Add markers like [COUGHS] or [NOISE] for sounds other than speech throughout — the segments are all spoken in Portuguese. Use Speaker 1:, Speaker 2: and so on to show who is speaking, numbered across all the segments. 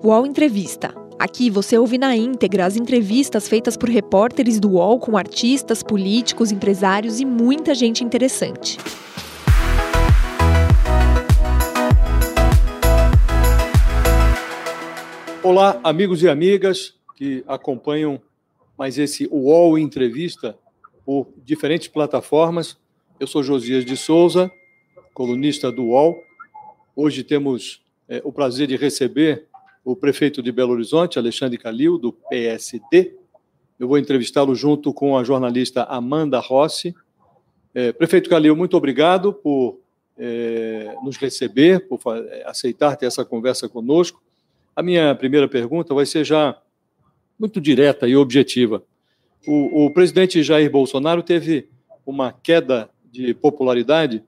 Speaker 1: UOL Entrevista. Aqui você ouve na íntegra as entrevistas feitas por repórteres do UOL com artistas, políticos, empresários e muita gente interessante.
Speaker 2: Olá, amigos e amigas que acompanham mais esse UOL Entrevista por diferentes plataformas. Eu sou Josias de Souza, colunista do UOL. Hoje temos é, o prazer de receber o prefeito de Belo Horizonte, Alexandre Calil, do PSD. Eu vou entrevistá-lo junto com a jornalista Amanda Rossi. É, prefeito Calil, muito obrigado por é, nos receber, por aceitar ter essa conversa conosco. A minha primeira pergunta vai ser já muito direta e objetiva. O, o presidente Jair Bolsonaro teve uma queda de popularidade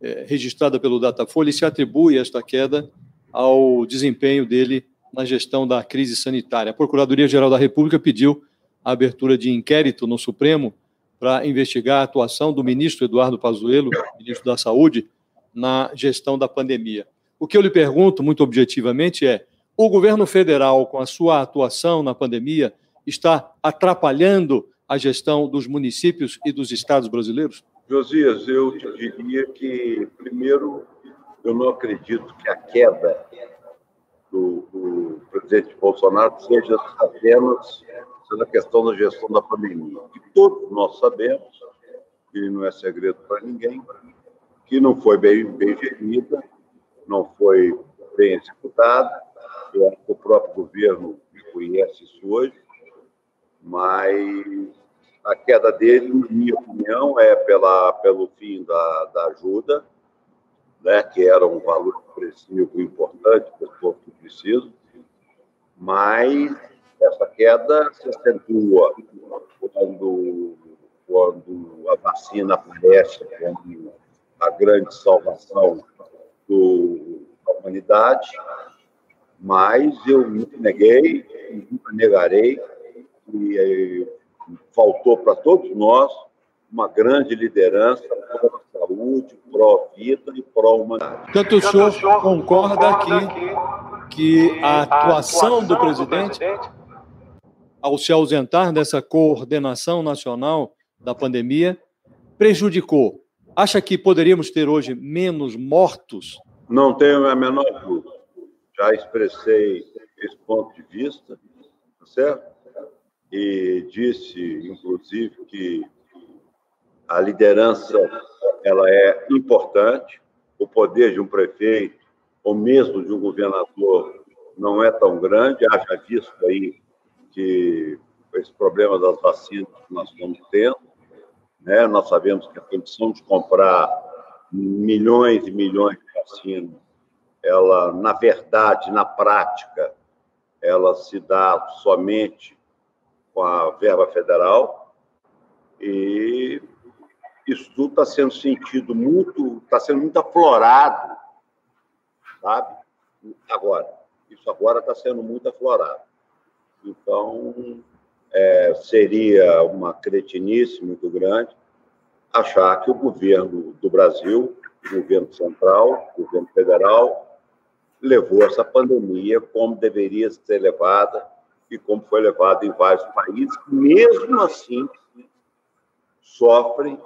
Speaker 2: é, registrada pelo Datafolha e se atribui esta queda ao desempenho dele na gestão da crise sanitária. A Procuradoria-Geral da República pediu a abertura de inquérito no Supremo para investigar a atuação do ministro Eduardo Pazuello, ministro da Saúde, na gestão da pandemia. O que eu lhe pergunto, muito objetivamente, é: o governo federal, com a sua atuação na pandemia, está atrapalhando a gestão dos municípios e dos estados brasileiros?
Speaker 3: Josias, eu te diria que, primeiro, eu não acredito que a queda do, do presidente Bolsonaro seja apenas a questão da gestão da pandemia, que todos nós sabemos, que não é segredo para ninguém, que não foi bem, bem gerida, não foi bem executada, eu acho que o próprio governo reconhece isso hoje, mas a queda dele, na minha opinião, é pela, pelo fim da, da ajuda, né, que era um valor expressivo importante para o povo que precisa, mas essa queda se acentua quando, quando a vacina aparece como a grande salvação do, da humanidade, mas eu nunca neguei, nunca negarei que eh, faltou para todos nós uma grande liderança pró-saúde, pró-vida e pró-humanidade.
Speaker 2: Tanto o senhor concorda aqui que a atuação do presidente, ao se ausentar dessa coordenação nacional da pandemia, prejudicou. Acha que poderíamos ter hoje menos mortos?
Speaker 3: Não tenho a menor dúvida. Já expressei esse ponto de vista, tá certo? E disse, inclusive, que a liderança ela é importante, o poder de um prefeito ou mesmo de um governador não é tão grande, haja visto aí que esse problema das vacinas que nós estamos tendo, né? nós sabemos que a condição de comprar milhões e milhões de vacinas, ela, na verdade, na prática, ela se dá somente com a verba federal. E isso tudo está sendo sentido muito, está sendo muito aflorado, sabe? Agora, isso agora está sendo muito aflorado. Então, é, seria uma cretinice muito grande achar que o governo do Brasil, o governo central, o governo federal, levou essa pandemia como deveria ser levada e como foi levada em vários países, mesmo assim sofrem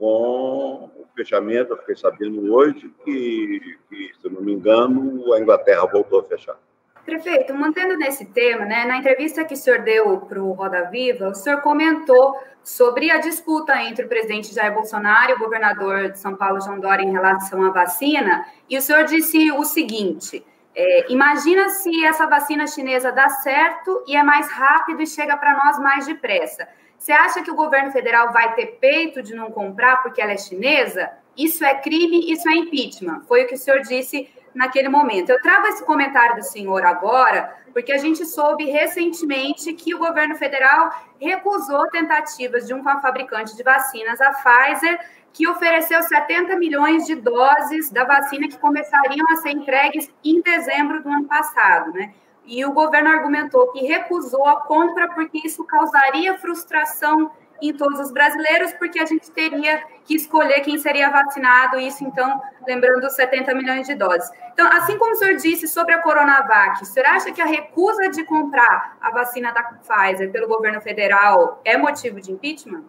Speaker 3: com o fechamento. Eu fiquei sabendo hoje que, que, se não me engano, a Inglaterra voltou a fechar.
Speaker 4: Prefeito, mantendo nesse tema, né, na entrevista que o senhor deu para o Roda Viva, o senhor comentou sobre a disputa entre o presidente Jair Bolsonaro e o governador de São Paulo, João Dória, em relação à vacina, e o senhor disse o seguinte: é, imagina se essa vacina chinesa dá certo e é mais rápido e chega para nós mais depressa. Você acha que o governo federal vai ter peito de não comprar porque ela é chinesa? Isso é crime, isso é impeachment. Foi o que o senhor disse naquele momento. Eu trago esse comentário do senhor agora, porque a gente soube recentemente que o governo federal recusou tentativas de um fabricante de vacinas, a Pfizer, que ofereceu 70 milhões de doses da vacina que começariam a ser entregues em dezembro do ano passado, né? E o governo argumentou que recusou a compra porque isso causaria frustração em todos os brasileiros, porque a gente teria que escolher quem seria vacinado, isso então, lembrando os 70 milhões de doses. Então, assim como o senhor disse sobre a Coronavac, o senhor acha que a recusa de comprar a vacina da Pfizer pelo governo federal é motivo de impeachment?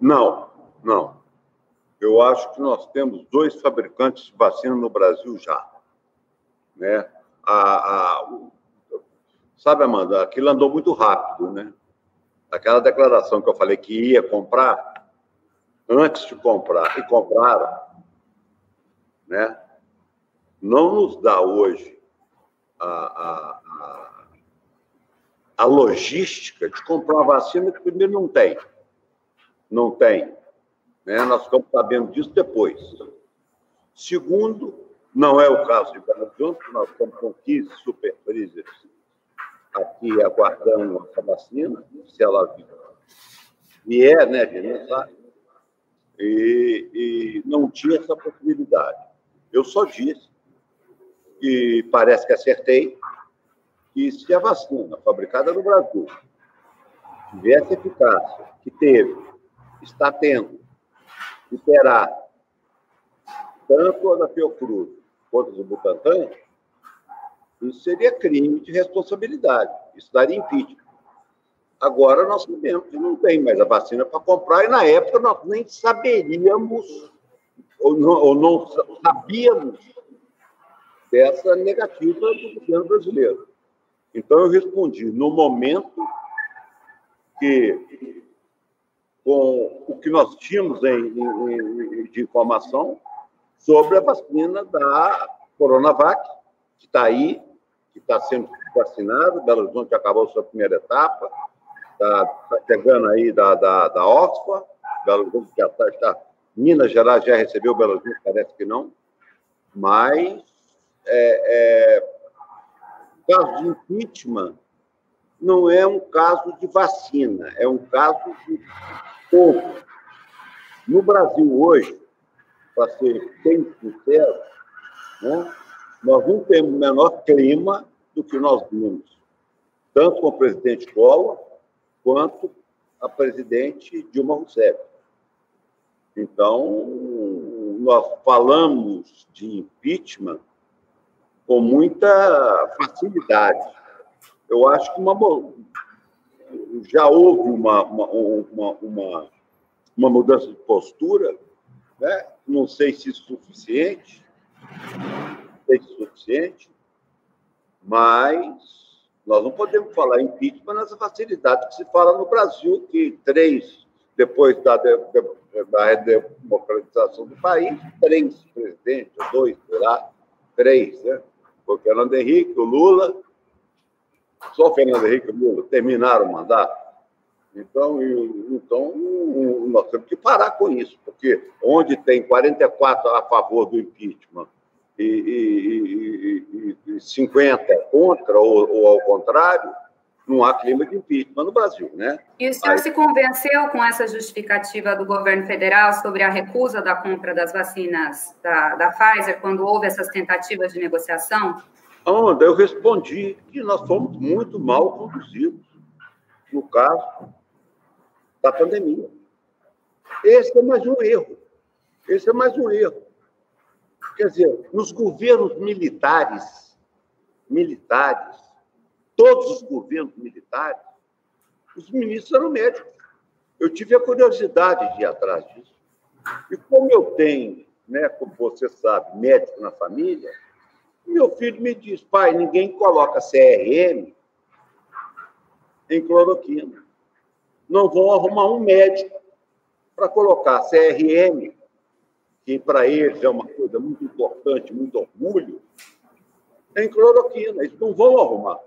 Speaker 3: Não, não. Eu acho que nós temos dois fabricantes de vacina no Brasil já. Né? A, a, sabe, Amanda, aquilo andou muito rápido, né? Aquela declaração que eu falei que ia comprar, antes de comprar, e compraram, né? Não nos dá hoje a, a, a, a logística de comprar vacina que primeiro não tem. Não tem. Né? Nós ficamos sabendo disso depois. Segundo, não é o caso de Belo Horizonte, nós estamos com 15 super freezers aqui aguardando a vacina, se ela vier, né, a gente não sabe. E, e não tinha essa possibilidade. Eu só disse que parece que acertei, que se a vacina fabricada no Brasil tivesse eficácia, que teve, está tendo, e terá, tanto a da Fiocruz quanto a do Butantan, isso seria crime de responsabilidade. Isso daria impeachment. Agora nós sabemos que não tem mais a vacina para comprar, e na época nós nem saberíamos, ou não, ou não sabíamos dessa negativa do governo brasileiro. Então eu respondi, no momento que, com o que nós tínhamos em, em, de informação sobre a vacina da Coronavac, que está aí, que está sendo vacinado, Belo Horizonte acabou sua primeira etapa, está tá chegando aí da, da, da Oxford, Belo Horizonte já está, está, Minas Gerais já recebeu Belo Horizonte, parece que não, mas é, é, caso de impeachment não é um caso de vacina, é um caso de povo. No Brasil hoje, para ser bem sincero, né, nós não temos menor clima do que nós vimos, tanto com o presidente Collor quanto a presidente Dilma Rousseff. Então, nós falamos de impeachment com muita facilidade. Eu acho que uma, já houve uma, uma, uma, uma, uma mudança de postura, né? não sei se é suficiente, é suficiente, mas nós não podemos falar impeachment nessa facilidade que se fala no Brasil, que três, depois da, de, da do país, três presidentes, dois, sei lá, três, né? O Fernando Henrique, o Lula, só o Fernando Henrique e o Lula terminaram o mandato. Então, então, nós temos que parar com isso, porque onde tem 44 a favor do impeachment e, e, e, e 50 contra, ou, ou, ao contrário, não há clima de impeachment no Brasil, né?
Speaker 4: E o senhor se convenceu com essa justificativa do governo federal sobre a recusa da compra das vacinas da, da Pfizer, quando houve essas tentativas de negociação?
Speaker 3: Amanda, eu respondi que nós fomos muito mal conduzidos no caso da pandemia. Esse é mais um erro. Esse é mais um erro. Quer dizer, nos governos militares, militares, todos os governos militares, os ministros eram médicos. Eu tive a curiosidade de ir atrás disso. E como eu tenho, né, como você sabe, médico na família, meu filho me diz, pai, ninguém coloca CRM em cloroquina. Não vão arrumar um médico para colocar CRM que para eles é uma coisa muito importante, muito orgulho, tem cloroquina. Eles não vão arrumar.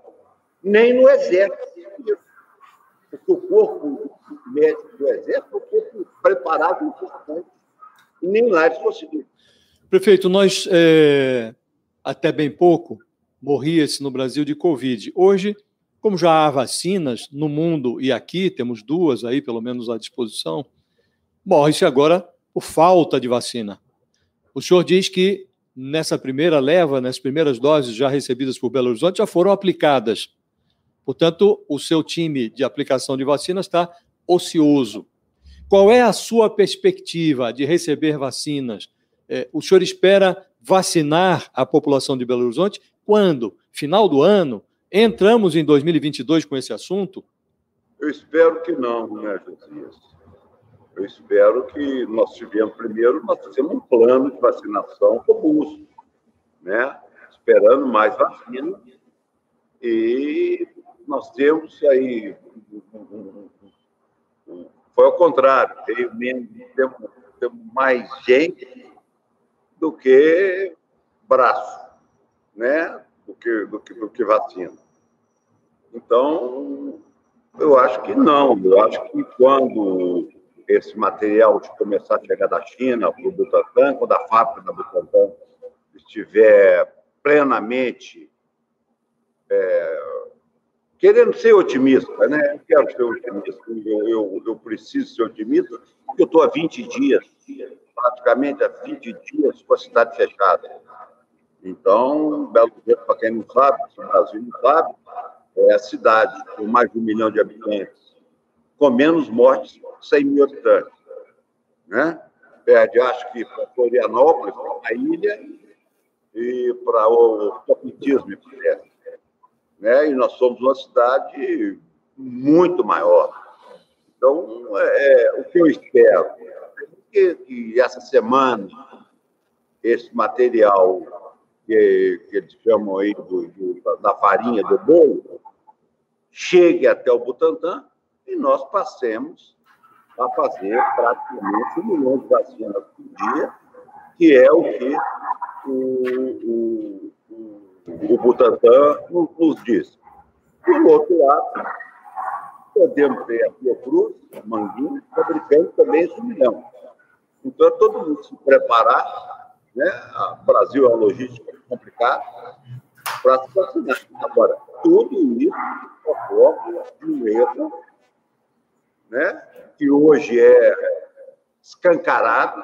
Speaker 3: Nem no Exército. Porque o corpo médico do Exército é um corpo preparado e importante. E nem lá eles conseguiram.
Speaker 2: Prefeito, nós, é, até bem pouco, morria-se no Brasil de Covid. Hoje, como já há vacinas no mundo e aqui, temos duas aí, pelo menos, à disposição, morre-se agora por falta de vacina. O senhor diz que nessa primeira leva, nas primeiras doses já recebidas por Belo Horizonte, já foram aplicadas. Portanto, o seu time de aplicação de vacina está ocioso. Qual é a sua perspectiva de receber vacinas? É, o senhor espera vacinar a população de Belo Horizonte quando? Final do ano? Entramos em 2022 com esse assunto?
Speaker 3: Eu espero que não, né, Josias? Eu espero que nós tivemos, primeiro, nós fizemos um plano de vacinação robusto, né? esperando mais vacina. E nós temos aí. Foi ao contrário, menos, temos, temos mais gente do que braço, né? Do que, do que, do que vacina. Então, eu acho que não. Eu acho que quando esse material de começar a chegar da China para o Butantan, quando a fábrica da Butantan estiver plenamente é, querendo ser otimista, né? Eu quero ser otimista, eu, eu, eu preciso ser otimista, porque eu estou há 20 dias, praticamente há 20 dias com a cidade fechada. Então, Belo Horizonte, para quem não sabe, se o Brasil não sabe, é a cidade com mais de um milhão de habitantes, com menos mortes, 100 mil habitantes. Né? Perde, acho que, para Florianópolis, para a ilha, e para o topitismo, me parece. Né? E nós somos uma cidade muito maior. Então, é, o que eu espero é que, que essa semana esse material que, que eles chamam aí do, do, da farinha do bolo chegue até o Butantã e nós passemos a fazer praticamente um milhão de vacinas por dia, que é o que o, o, o Butantan nos diz. Do outro lado, podemos ter a Fiocruz, a Manguinha, fabricando também esse milhão. Então, é todo mundo se preparar, né? O Brasil é uma logística complicada, para se vacinar. Agora, tudo isso ocorre de um erro, né? que hoje é escancarado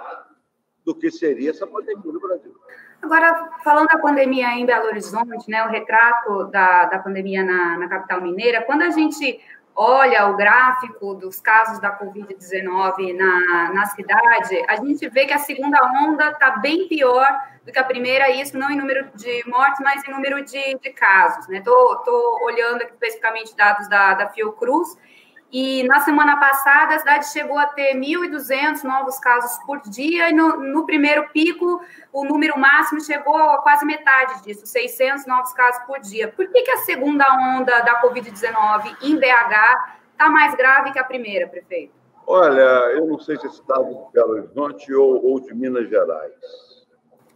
Speaker 3: do que seria essa pandemia no Brasil.
Speaker 4: Agora, falando da pandemia em Belo Horizonte, né, o retrato da, da pandemia na, na capital mineira, quando a gente olha o gráfico dos casos da Covid-19 na, na cidade, a gente vê que a segunda onda está bem pior do que a primeira, isso não em número de mortes, mas em número de, de casos. Estou né? olhando aqui especificamente dados da, da Fiocruz, e na semana passada, a cidade chegou a ter 1.200 novos casos por dia, e no, no, primeiro pico, o número máximo chegou a quase metade disso, 600 novos casos por dia. Por que, que a segunda onda da Covid-19 em BH está mais grave que a primeira, prefeito?
Speaker 3: Olha, eu não sei se é estado de Belo Horizonte ou, ou de Minas Gerais.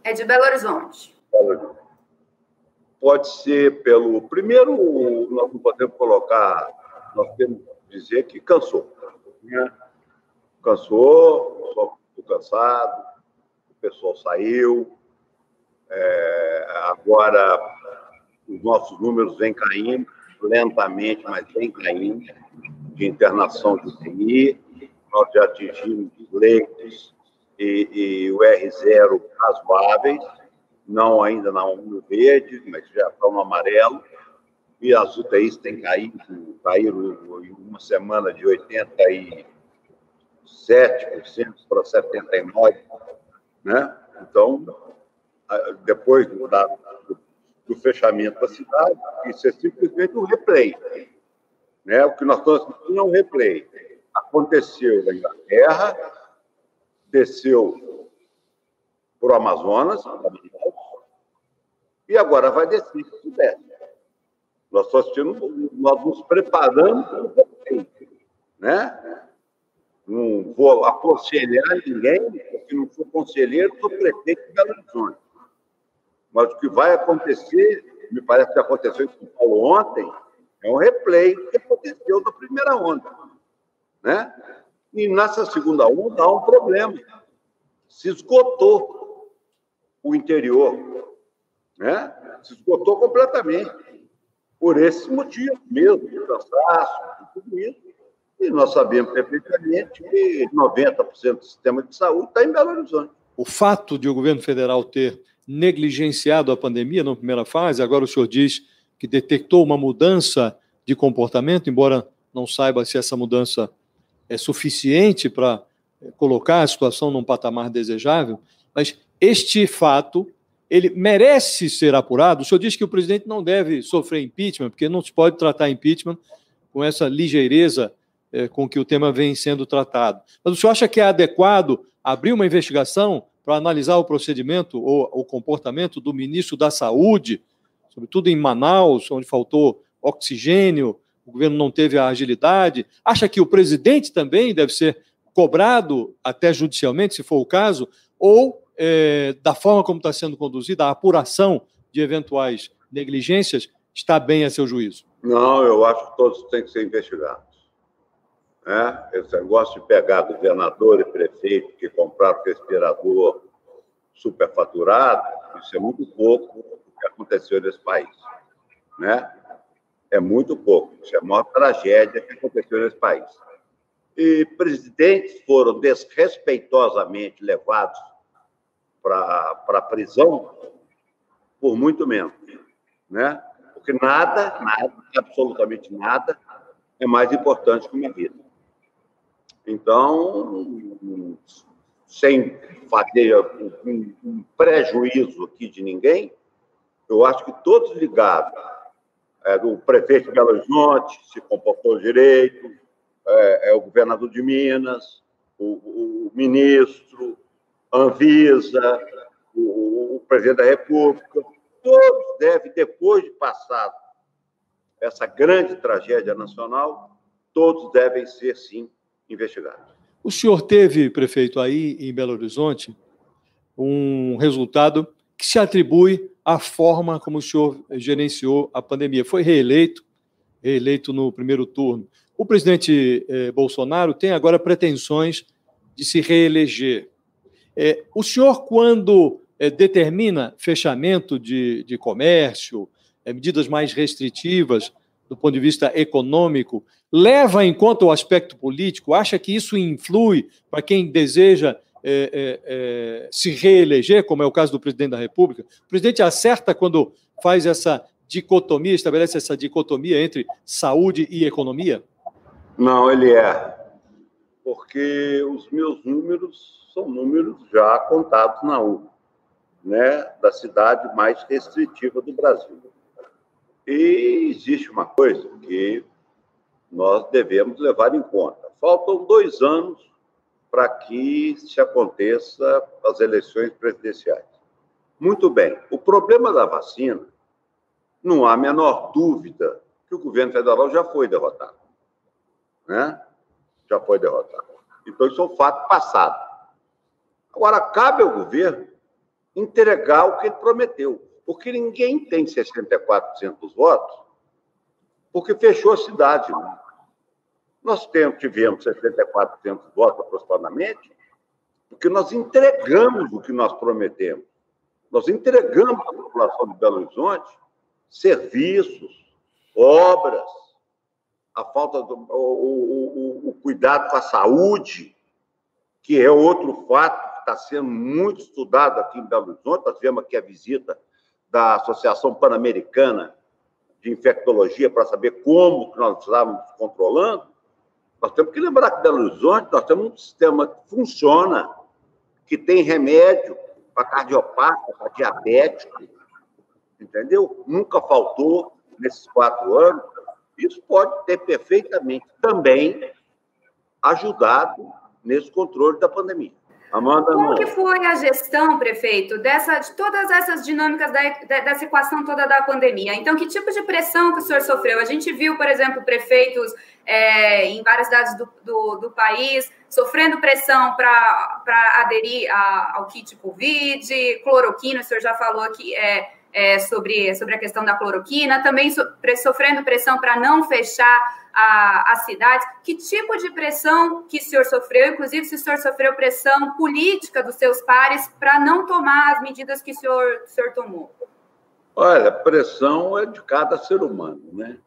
Speaker 4: É de Belo Horizonte. Belo Horizonte.
Speaker 3: Pode ser pelo. Primeiro, nós não podemos colocar. Nós temos dizer que cansou. Né? Cansou, só estou cansado, o pessoal saiu. É, agora, os nossos números vêm caindo, lentamente, mas vêm caindo, de internação de UTI. Nós já atingimos leitos e, e o R0 razoáveis, não ainda na 1 verde, mas já estão no amarelo e as UTIs têm caído, caíram em uma semana de 87% para 79%, né? Então, depois do, da, do, fechamento da cidade, isso é simplesmente um replay. Né? O que nós estamos assistindo é um replay. Aconteceu na Inglaterra, desceu para o Amazonas, e agora vai descer o Sudeste. Nós estamos assistindo, nós nos preparando para o né? Não vou aconselhar ninguém, porque não sou conselheiro, sou prefeito de Belo Horizonte. Mas o que vai acontecer, me parece que aconteceu em São Paulo ontem, é um replay do que aconteceu na primeira onda. Né? E nessa segunda onda há um problema. Se esgotou o interior. Né? Se esgotou completamente por esse motivo mesmo, de cansaço, tudo isso. E nós sabemos perfeitamente que 90% do sistema de saúde está em Belo Horizonte.
Speaker 2: O fato de o governo federal ter negligenciado a pandemia na primeira fase, agora o senhor diz que detectou uma mudança de comportamento, embora não saiba se essa mudança é suficiente para colocar a situação num patamar desejável, mas este fato ele merece ser apurado. O senhor diz que o presidente não deve sofrer impeachment, porque não se pode tratar impeachment com essa ligeireza é, com que o tema vem sendo tratado. Mas o senhor acha que é adequado abrir uma investigação para analisar o procedimento ou o comportamento do ministro da Saúde, sobretudo em Manaus, onde faltou oxigênio, o governo não teve a agilidade? Acha que o presidente também deve ser cobrado, até judicialmente, se for o caso, ou é, da forma como está sendo conduzida, a apuração de eventuais negligências está bem a seu juízo?
Speaker 3: Não, eu acho que todos têm que ser investigados. Né? Esse negócio de pegar governador e prefeito que compraram respirador superfaturado, isso é muito pouco o que aconteceu nesse país. Né? É muito pouco. Isso é a maior tragédia que aconteceu nesse país. E presidentes foram desrespeitosamente levados para a prisão por muito menos, né? Porque nada, nada, absolutamente nada é mais importante que uma vida. Então, sem fazer um, um prejuízo aqui de ninguém, eu acho que todos ligados, é, o prefeito de Belo Horizonte se comportou direito, é, é o governador de Minas, o, o ministro, Anvisa, o, o presidente da República, todos devem, depois de passado essa grande tragédia nacional, todos devem ser, sim, investigados.
Speaker 2: O senhor teve, prefeito, aí em Belo Horizonte, um resultado que se atribui à forma como o senhor gerenciou a pandemia. Foi reeleito, reeleito no primeiro turno. O presidente eh, Bolsonaro tem agora pretensões de se reeleger. É, o senhor, quando é, determina fechamento de, de comércio, é, medidas mais restritivas do ponto de vista econômico, leva em conta o aspecto político? Acha que isso influi para quem deseja é, é, é, se reeleger, como é o caso do presidente da República? O presidente acerta quando faz essa dicotomia, estabelece essa dicotomia entre saúde e economia?
Speaker 3: Não, ele é. Porque os meus números são números já contados na URA, né, da cidade mais restritiva do Brasil. E existe uma coisa que nós devemos levar em conta. Faltam dois anos para que se aconteça as eleições presidenciais. Muito bem. O problema da vacina, não há a menor dúvida que o governo federal já foi derrotado. Né? Já foi derrotado. Então, isso é um fato passado. Agora, cabe ao governo entregar o que ele prometeu, porque ninguém tem 64% dos votos, porque fechou a cidade. Né? Nós tivemos 64% dos votos aproximadamente, porque nós entregamos o que nós prometemos. Nós entregamos à população de Belo Horizonte serviços, obras, a falta do o, o, o, cuidado com a saúde, que é outro fato está sendo muito estudado aqui em Belo Horizonte. Nós tivemos aqui a visita da Associação Pan-Americana de Infectologia para saber como que nós estávamos controlando. Nós temos que lembrar que Belo Horizonte nós temos um sistema que funciona, que tem remédio para cardiopata, para diabético, entendeu? Nunca faltou nesses quatro anos. Isso pode ter perfeitamente também ajudado nesse controle da pandemia.
Speaker 4: Amanda, Como não. que foi a gestão, prefeito, dessa, de todas essas dinâmicas da, dessa equação toda da pandemia? Então, que tipo de pressão que o senhor sofreu? A gente viu, por exemplo, prefeitos é, em várias cidades do, do, do país sofrendo pressão para aderir a, ao kit Covid, cloroquina, o senhor já falou aqui, é, é, sobre, sobre a questão da cloroquina, também so, sofrendo pressão para não fechar a, a cidade. Que tipo de pressão que o senhor sofreu? Inclusive, se o senhor sofreu pressão política dos seus pares para não tomar as medidas que o senhor, o senhor tomou?
Speaker 3: Olha, pressão é de cada ser humano, né?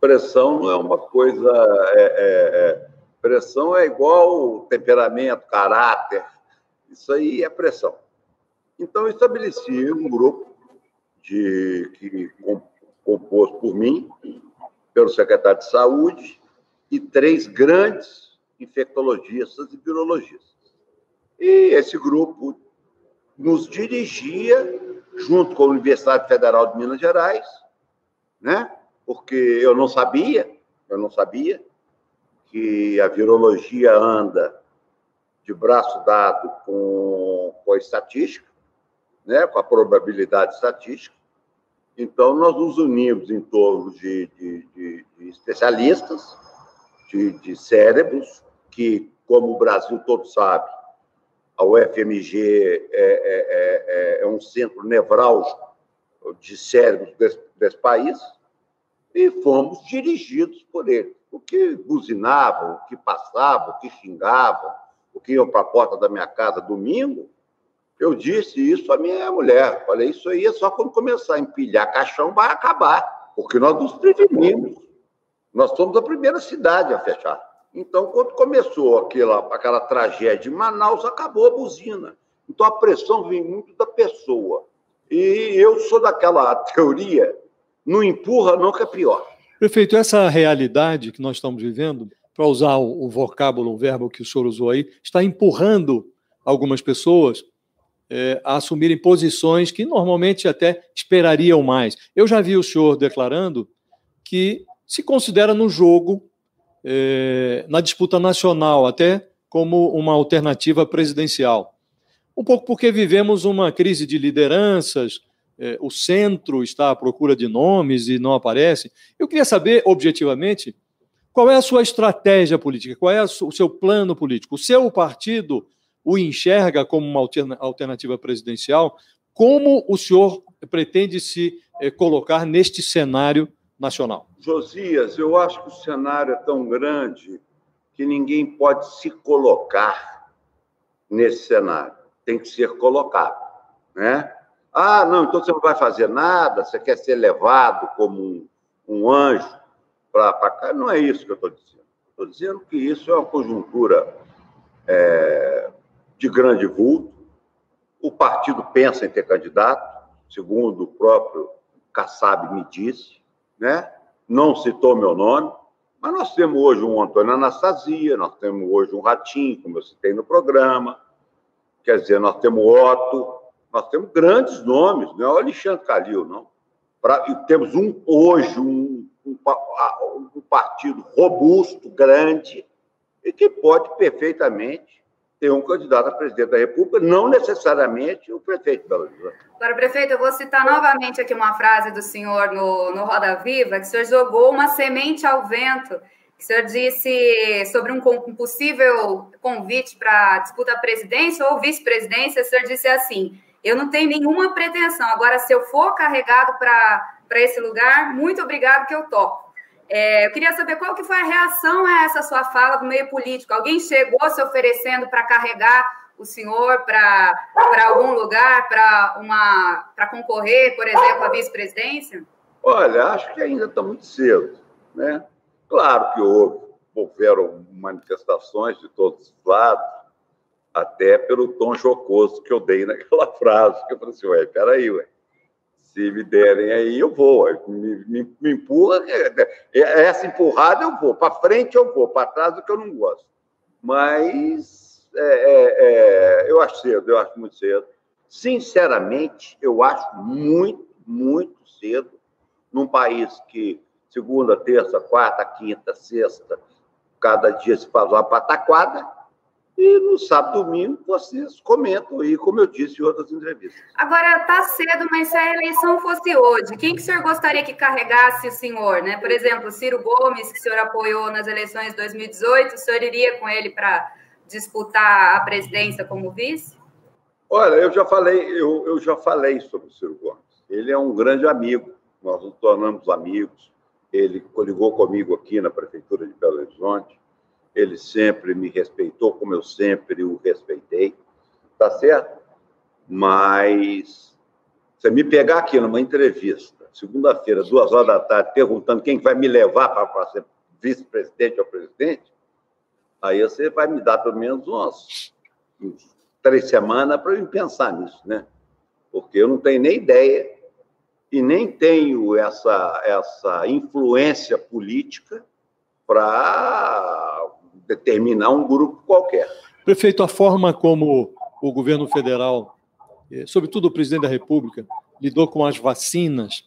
Speaker 3: Pressão não é uma coisa. É, é, é, pressão é igual temperamento, caráter. Isso aí é pressão. Então, estabeleci um grupo de, que composto por mim, pelo secretário de Saúde, e três grandes infectologistas e virologistas. E esse grupo nos dirigia, junto com a Universidade Federal de Minas Gerais, né? porque eu não sabia, eu não sabia que a virologia anda de braço dado com, com a estatística, né? com a probabilidade estatística. Então, nós nos unimos em torno de, de, de, de especialistas, de, cérebros, que, como o Brasil todo sabe, a UFMG é, é, é, é um centro nevrálgico de cérebros desse, desse, país, e fomos dirigidos por ele. O que buzinavam, o que passavam, o que xingavam, o que iam para a porta da minha casa domingo, eu disse isso à minha mulher. Falei, isso aí é só quando começar a empilhar caixão, vai acabar, porque nós nos prevenimos. Nós somos a primeira cidade a fechar. Então, quando começou aquela, aquela tragédia em Manaus, acabou a buzina. Então, a pressão vem muito da pessoa. E eu sou daquela [LAUGHS] teoria, não empurra, nunca é pior.
Speaker 2: Prefeito, essa realidade que nós estamos vivendo, para usar o, vocábulo, o verbo que o senhor usou aí, está empurrando algumas pessoas é, a assumirem posições que normalmente até esperariam mais. Eu já vi o senhor declarando que se considera no jogo, é, na disputa nacional, até como uma alternativa presidencial. Um pouco porque vivemos uma crise de lideranças, é, o centro está à procura de nomes e não aparece. Eu queria saber, objetivamente, qual é a sua estratégia política, qual é o seu plano político. O seu partido o enxerga como uma alternativa presidencial, como o senhor pretende se eh, colocar neste cenário nacional?
Speaker 3: Josias, eu acho que o cenário é tão grande que ninguém pode se colocar nesse cenário. Tem que ser colocado, né? Ah, não, então você não vai fazer nada, você quer ser levado como um, um anjo para cá. Não é isso que eu estou dizendo. Estou dizendo que isso é uma conjuntura é, de grande vulto. O partido pensa em ter candidato, segundo o próprio Kassab me disse, né? não citou meu nome, mas nós temos hoje um Antônio Anastasia, nós temos hoje um Ratinho, como eu citei no programa, quer dizer, nós temos Otto, nós temos grandes nomes, não é o Alexandre Calil, não. Pra, e temos um, hoje um, um, um partido robusto, grande, e que pode perfeitamente ter um candidato a presidente da República, não necessariamente o prefeito de Belo Horizonte.
Speaker 4: Agora, prefeito, eu vou citar novamente aqui uma frase do senhor no, no Roda Viva, que o senhor jogou uma semente ao vento, que o senhor disse sobre um, um possível convite para disputa presidência ou vice-presidência, o senhor disse assim, eu não tenho nenhuma pretensão, agora se eu for carregado para esse lugar, muito obrigado que eu topo. É, eu queria saber qual que foi a reação a essa sua fala do meio político. Alguém chegou se oferecendo para carregar o senhor para algum lugar, para uma para concorrer, por exemplo, à vice-presidência?
Speaker 3: Olha, acho que ainda está muito cedo, né? Claro que houve, houveram manifestações de todos os lados, até pelo tom jocoso que eu dei naquela [LAUGHS] frase, que eu falei assim, ué, peraí, ué, se me derem aí, eu vou. Me, me, me empurra, é, é, essa empurrada eu vou. Para frente eu vou, para trás é que eu não gosto. Mas é, é, é, eu acho cedo, eu acho muito cedo. Sinceramente, eu acho muito, muito cedo num país que segunda, terça, quarta, quinta, sexta, cada dia se faz uma pataquada e no sábado domingo vocês comentam aí, como eu disse em outras entrevistas.
Speaker 4: Agora, está cedo, mas se a eleição fosse hoje, quem que o senhor gostaria que carregasse o senhor? Né? Por exemplo, Ciro Gomes, que o senhor apoiou nas eleições de 2018, o senhor iria com ele para disputar a presidência como vice?
Speaker 3: Olha, eu já falei, eu, eu já falei sobre o Ciro Gomes. Ele é um grande amigo, nós nos tornamos amigos. Ele coligou comigo aqui na Prefeitura de Belo Horizonte ele sempre me respeitou, como eu sempre o respeitei, tá certo? Mas você me pegar aqui numa entrevista, segunda-feira, duas horas da tarde, perguntando quem vai me levar para ser vice-presidente ou presidente, aí você vai me dar pelo menos umas, uns três semanas para eu pensar nisso, né? Porque eu não tenho nem ideia e nem tenho essa, essa influência política para determinar um grupo qualquer.
Speaker 2: Prefeito, a forma como o governo federal, eh, sobretudo o presidente da República, lidou com as vacinas,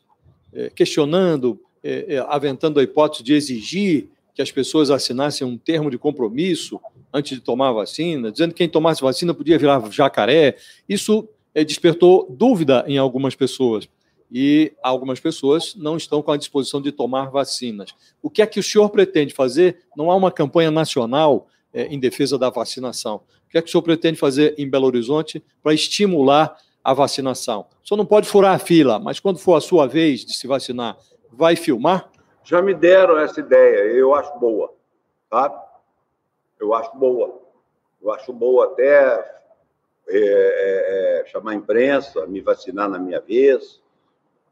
Speaker 2: eh, questionando, eh, aventando a hipótese de exigir que as pessoas assinassem um termo de compromisso antes de tomar a vacina, dizendo que quem tomasse vacina podia virar jacaré. Isso despertou dúvida em algumas pessoas e algumas pessoas não estão com a disposição de tomar vacinas. O que é que o senhor pretende fazer? Não há uma campanha nacional é, em defesa da vacinação. O que é que o senhor pretende fazer em Belo Horizonte para estimular a vacinação? O senhor não pode furar a fila, mas quando for a sua vez de se vacinar, vai filmar?
Speaker 3: Já me deram essa ideia, eu acho boa, sabe? Eu acho boa. Eu acho boa até é, é, é chamar a imprensa, me vacinar na minha vez,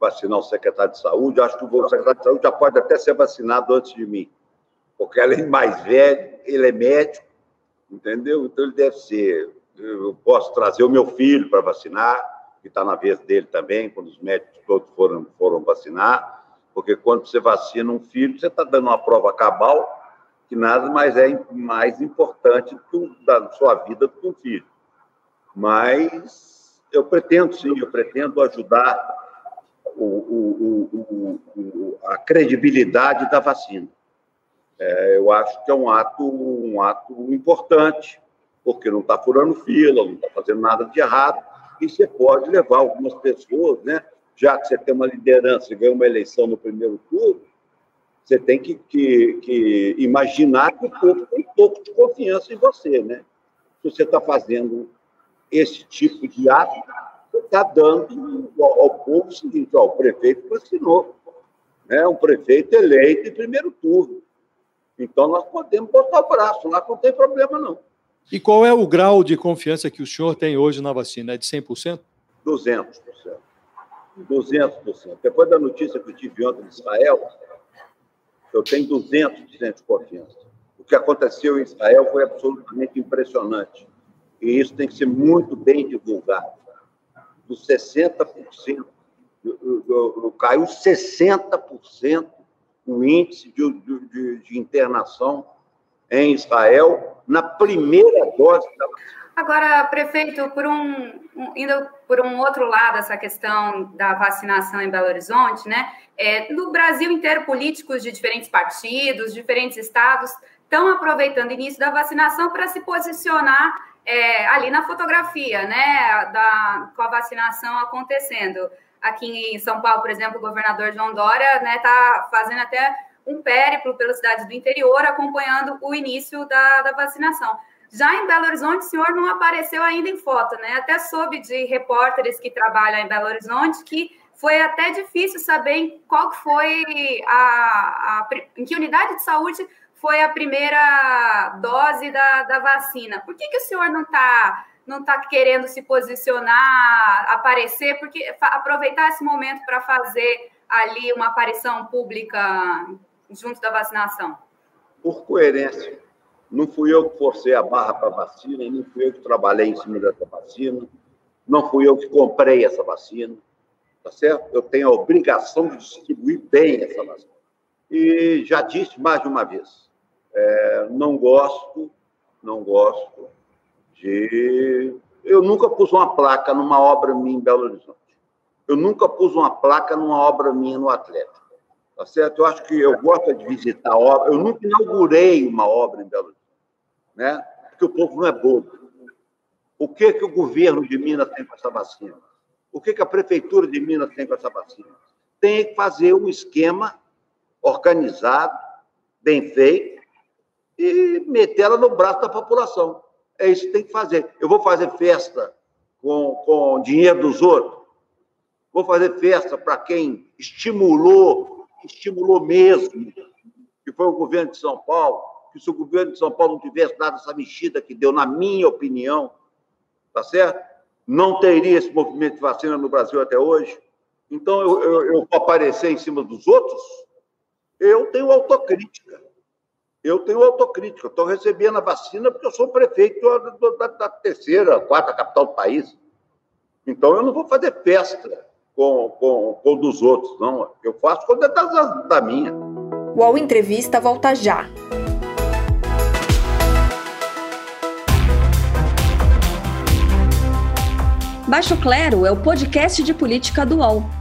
Speaker 3: vacinar o secretário de saúde. Eu acho que o secretário de saúde já pode até ser vacinado antes de mim, porque além de mais velho, ele é médico, entendeu? Então ele deve ser. Eu posso trazer o meu filho para vacinar, que está na vez dele também, quando os médicos todos foram, foram vacinar, porque quando você vacina um filho, você está dando uma prova cabal que nada mais é mais importante do, da sua vida do que um filho. Mas eu pretendo, sim, eu pretendo ajudar o, o, o, a credibilidade da vacina. É, eu acho que é um ato, um ato importante, porque não está furando fila, não está fazendo nada de errado, e você pode levar algumas pessoas, né? já que você tem uma liderança e ganha uma eleição no primeiro turno, você tem que, que, que imaginar que o povo tem um pouco de confiança em você. Né? Se você está fazendo esse tipo de ato, está dando ao, ao, povo o seguinte: ó, o prefeito vacinou, né? um prefeito eleito em primeiro turno. Então, nós podemos botar o braço lá, não tem problema, não.
Speaker 2: E qual é o grau de confiança que o senhor tem hoje na vacina? É de 100%?
Speaker 3: 200%. 200%. Depois da notícia que eu tive ontem de Israel, eu tenho 200% de confiança. O que aconteceu em Israel foi absolutamente impressionante. E isso tem que ser muito bem divulgado dos 60%, caiu 60% o índice de, de, de, internação em Israel na primeira dose da.
Speaker 4: Agora, prefeito, por um, indo por um outro lado essa questão da vacinação em Belo Horizonte, né? É, no Brasil inteiro, políticos de diferentes partidos, diferentes estados, estão aproveitando o início da vacinação para se posicionar é, ali na fotografia, né, da, com a vacinação acontecendo. Aqui em São Paulo, por exemplo, o governador João Dória está né, tá fazendo até um périplo pelas cidades do interior, acompanhando o início da, da vacinação. Já em Belo Horizonte, o senhor não apareceu ainda em foto, né? Até soube de repórteres que trabalham em Belo Horizonte que foi até difícil saber qual foi a, a em que unidade de saúde foi a primeira dose da, da vacina. Por que, que o senhor não está não tá querendo se posicionar, aparecer? Porque aproveitar esse momento para fazer ali uma aparição pública junto da vacinação?
Speaker 3: Por coerência. Não fui eu que forcei a barra para a vacina, não fui eu que trabalhei em cima dessa vacina, não fui eu que comprei essa vacina, tá certo? Eu tenho a obrigação de distribuir bem essa vacina. E já disse mais de uma vez, é, não gosto, não gosto de. Eu nunca pus uma placa numa obra minha em Belo Horizonte. Eu nunca pus uma placa numa obra minha no Atlético. Tá certo? Eu acho que eu gosto de visitar obra. Eu nunca inaugurei uma obra em Belo Horizonte, né? Porque o povo não é bobo. O que que o governo de Minas tem com essa vacina? O que que a prefeitura de Minas tem com essa vacina? Tem que fazer um esquema organizado, bem feito, e meter ela no braço da população. É isso que tem que fazer. Eu vou fazer festa com, com dinheiro dos outros. Vou fazer festa para quem estimulou, estimulou mesmo, que foi o governo de São Paulo. Que se o governo de São Paulo não tivesse dado essa mexida que deu, na minha opinião, tá certo? Não teria esse movimento de vacina no Brasil até hoje. Então, eu, eu, eu vou aparecer em cima dos outros? Eu tenho autocrítica eu tenho autocrítica. Estou recebendo a vacina porque eu sou prefeito da, da, terceira, quarta capital do país. Então eu não vou fazer festa com, com, com dos outros, não. Eu faço quando é da, da minha.
Speaker 1: O All Entrevista volta já.
Speaker 5: Baixo Clero é o podcast de política do UOL.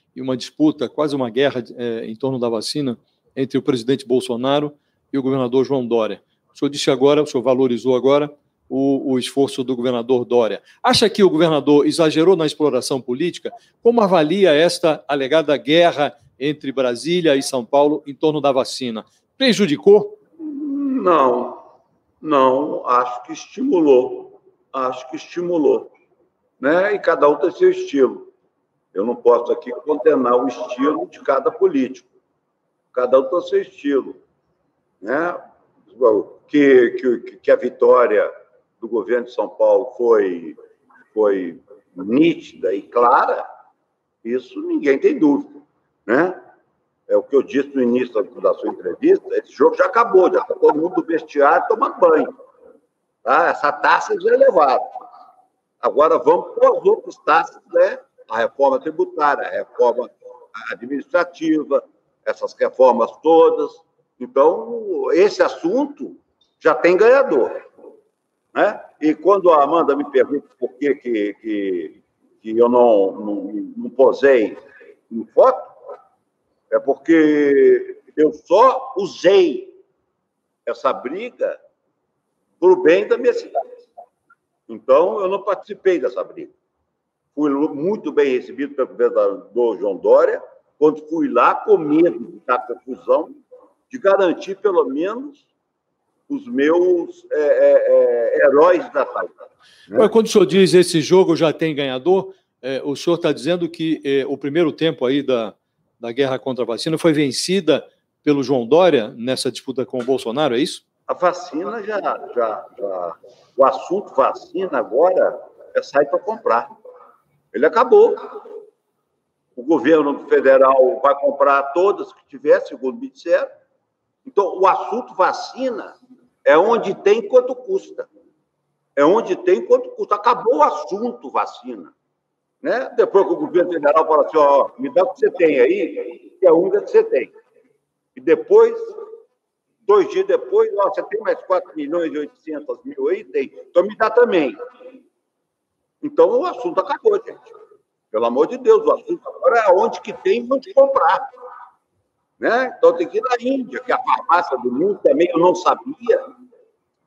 Speaker 2: e uma disputa, quase uma guerra é, em torno da vacina entre o presidente Bolsonaro e o governador João Dória. O senhor disse agora, o senhor valorizou agora o, o, esforço do governador Dória. Acha que o governador exagerou na exploração política? Como avalia esta alegada guerra entre Brasília e São Paulo em torno da vacina? Prejudicou?
Speaker 3: Não, não. Acho que estimulou. Acho que estimulou né? e cada um tem seu estilo. Eu não posso aqui condenar o estilo de cada político. Cada um tem seu estilo. Né? Que, que, que a vitória do governo de São Paulo foi, foi nítida e clara, isso ninguém tem dúvida. Né? É o que eu disse no início da sua entrevista: esse jogo já acabou, já está todo mundo do vestiário tomando banho. Tá? Essa taça já é levada. Agora vamos para os outros taças, né? A reforma tributária, a reforma administrativa, essas reformas todas. Então, esse assunto já tem ganhador. Né? E quando a Amanda me pergunta por que, que, que, que eu não, não, não posei em foto, é porque eu só usei essa briga para o bem da minha cidade. Então, eu não participei dessa briga. Fui muito bem recebido pelo governador João Dória, quando fui lá com medo dar confusão, de garantir, pelo menos, os meus é, é, é, heróis da saúde.
Speaker 2: Né? Quando o senhor diz esse jogo já tem ganhador, é, o senhor está dizendo que é, o primeiro tempo aí da, da guerra contra a vacina foi vencida pelo João Dória nessa disputa com o Bolsonaro, é isso?
Speaker 3: A vacina já, já, já o assunto vacina agora é sair para comprar. Ele acabou. O governo federal vai comprar todas que tiver, segundo me disseram. Então, o assunto vacina é onde tem quanto custa. É onde tem quanto custa. Acabou o assunto vacina. Né? Depois que o governo federal fala assim, ó, me dá o que você tem aí, que é a única que você tem. E depois Dois dias depois, ó, você tem mais 4 milhões e 800 mil aí? Tem. Então me dá também. Então o assunto acabou, gente. Pelo amor de Deus, o assunto agora é onde que tem onde comprar. Né? Então tem que ir na Índia, que é a farmácia do mundo também eu não sabia,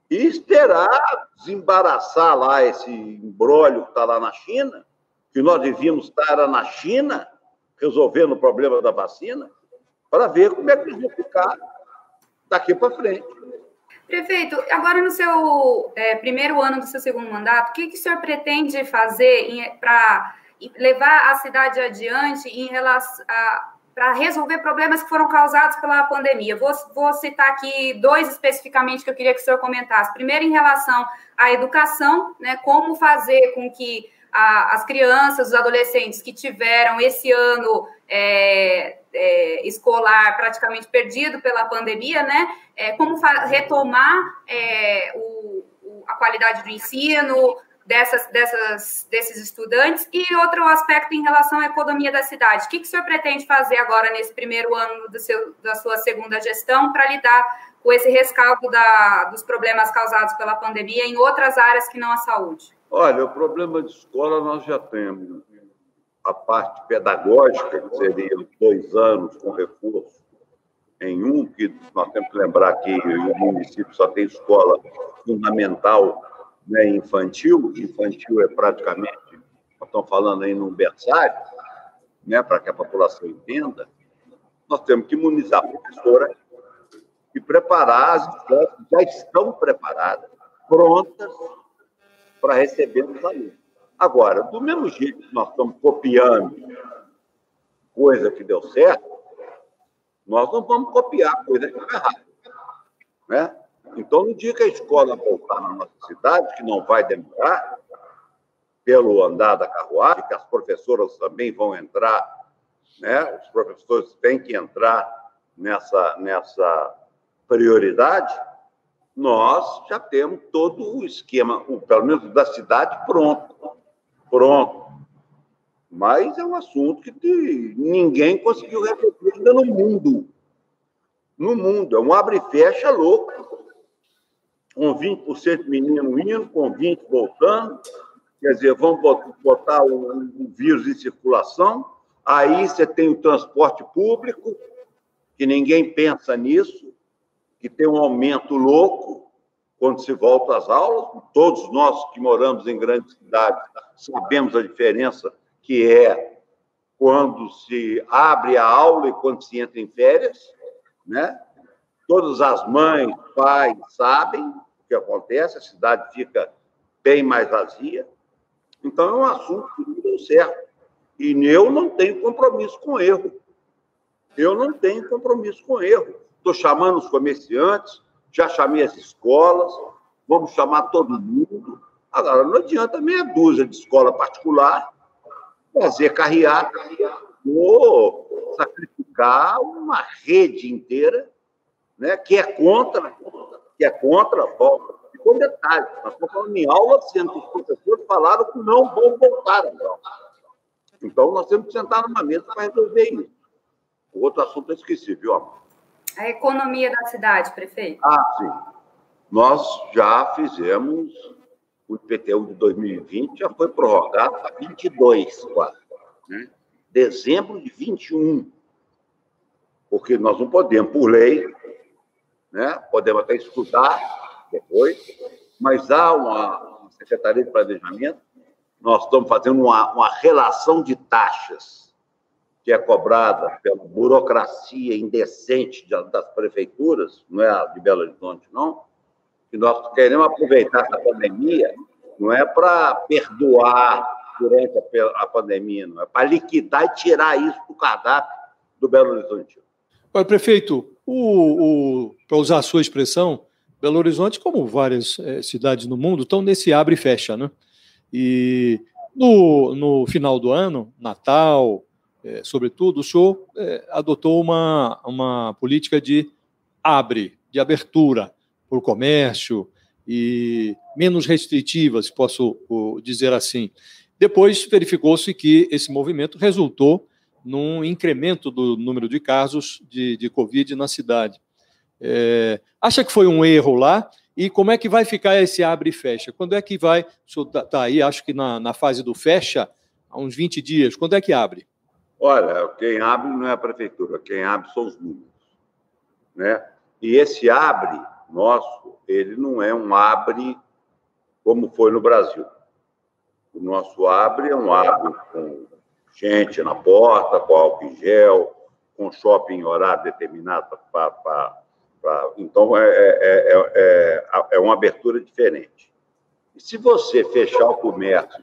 Speaker 3: e esperar desembaraçar lá esse embrólio que está lá na China, que nós devíamos estar na China, resolvendo o problema da vacina, para ver como é que eles vão ficar daqui para frente.
Speaker 4: Prefeito, agora no seu é, primeiro ano do seu segundo mandato, o que, que o senhor pretende fazer para levar a cidade adiante em relação para resolver problemas que foram causados pela pandemia. Vou, vou, citar aqui dois especificamente que eu queria que o senhor comentasse. Primeiro, em relação à educação, né, como fazer com que a, as crianças, os adolescentes que tiveram esse ano é, é, escolar praticamente perdido pela pandemia, né? É, como retomar é, o, o, a qualidade do ensino dessas, dessas, desses estudantes e outro aspecto em relação à economia da cidade. O que, que o senhor pretende fazer agora nesse primeiro ano do seu, da sua segunda gestão para lidar com esse rescaldo da, dos problemas causados pela pandemia em outras áreas que não a saúde?
Speaker 3: Olha, o problema de escola nós já temos a parte pedagógica, que seria dois anos com reforço em um, que nós temos que lembrar que o município só tem escola fundamental né, infantil, infantil é praticamente, nós estamos falando aí no berçário, né, para que a população entenda, nós temos que imunizar a professora e preparar as escolas que já estão preparadas, prontas para receber os alunos. Agora, do mesmo jeito que nós estamos copiando coisa que deu certo, nós não vamos copiar coisa que deu errado. Né? Então, no dia que a escola voltar na nossa cidade, que não vai demorar, pelo andar da carruagem, que as professoras também vão entrar, né? os professores têm que entrar nessa, nessa prioridade, nós já temos todo o esquema, pelo menos da cidade, pronto. Pronto. Mas é um assunto que ninguém conseguiu resolver ainda no mundo. No mundo. É um abre e fecha louco. Com 20% menino indo, com 20% voltando. Quer dizer, vamos botar o, o vírus em circulação. Aí você tem o transporte público, que ninguém pensa nisso, que tem um aumento louco quando se volta às aulas. Todos nós que moramos em grandes cidades sabemos a diferença que é quando se abre a aula e quando se entra em férias, né? Todas as mães, pais sabem o que acontece, a cidade fica bem mais vazia. Então, é um assunto que não deu certo. E eu não tenho compromisso com erro. Eu não tenho compromisso com erro. Estou chamando os comerciantes, já chamei as escolas, vamos chamar todo mundo. Agora, não adianta meia dúzia de escola particular fazer carreata ou sacrificar uma rede inteira né, que é contra, que é contra, volta. Com detalhe, nós estamos falando em aula, sendo que os professores falaram que não vão voltar então. Então, nós temos que sentar numa mesa para resolver isso. O outro assunto eu esqueci, viu, amor?
Speaker 4: A economia da cidade, prefeito.
Speaker 3: Ah, sim. Nós já fizemos o IPTU de 2020 já foi prorrogado para 22, quase. Né? Dezembro de 21. Porque nós não podemos, por lei, né? podemos até estudar depois, mas há uma, uma Secretaria de Planejamento, nós estamos fazendo uma, uma relação de taxas que é cobrada pela burocracia indecente das prefeituras, não é a de Belo Horizonte, não, que nós queremos aproveitar essa pandemia, não é para perdoar durante a pandemia, não é para liquidar e tirar isso do cardápio do Belo Horizonte.
Speaker 2: Olha, prefeito, para usar a sua expressão, Belo Horizonte, como várias é, cidades no mundo, estão nesse abre e fecha, né? E no, no final do ano, Natal, é, sobretudo, o senhor é, adotou uma, uma política de abre, de abertura por comércio e menos restritivas, posso dizer assim. Depois verificou-se que esse movimento resultou num incremento do número de casos de, de Covid na cidade. É, acha que foi um erro lá? E como é que vai ficar esse abre e fecha? Quando é que vai? O senhor está tá aí, acho que na, na fase do fecha, há uns 20 dias. Quando é que abre?
Speaker 3: Olha, quem abre não é a prefeitura, quem abre são os números. Né? E esse abre nosso, ele não é um abre como foi no Brasil. O nosso abre é um abre com gente na porta, com álcool em gel, com shopping em horário determinado para. Então, é, é, é, é, uma abertura diferente. E se você fechar o comércio.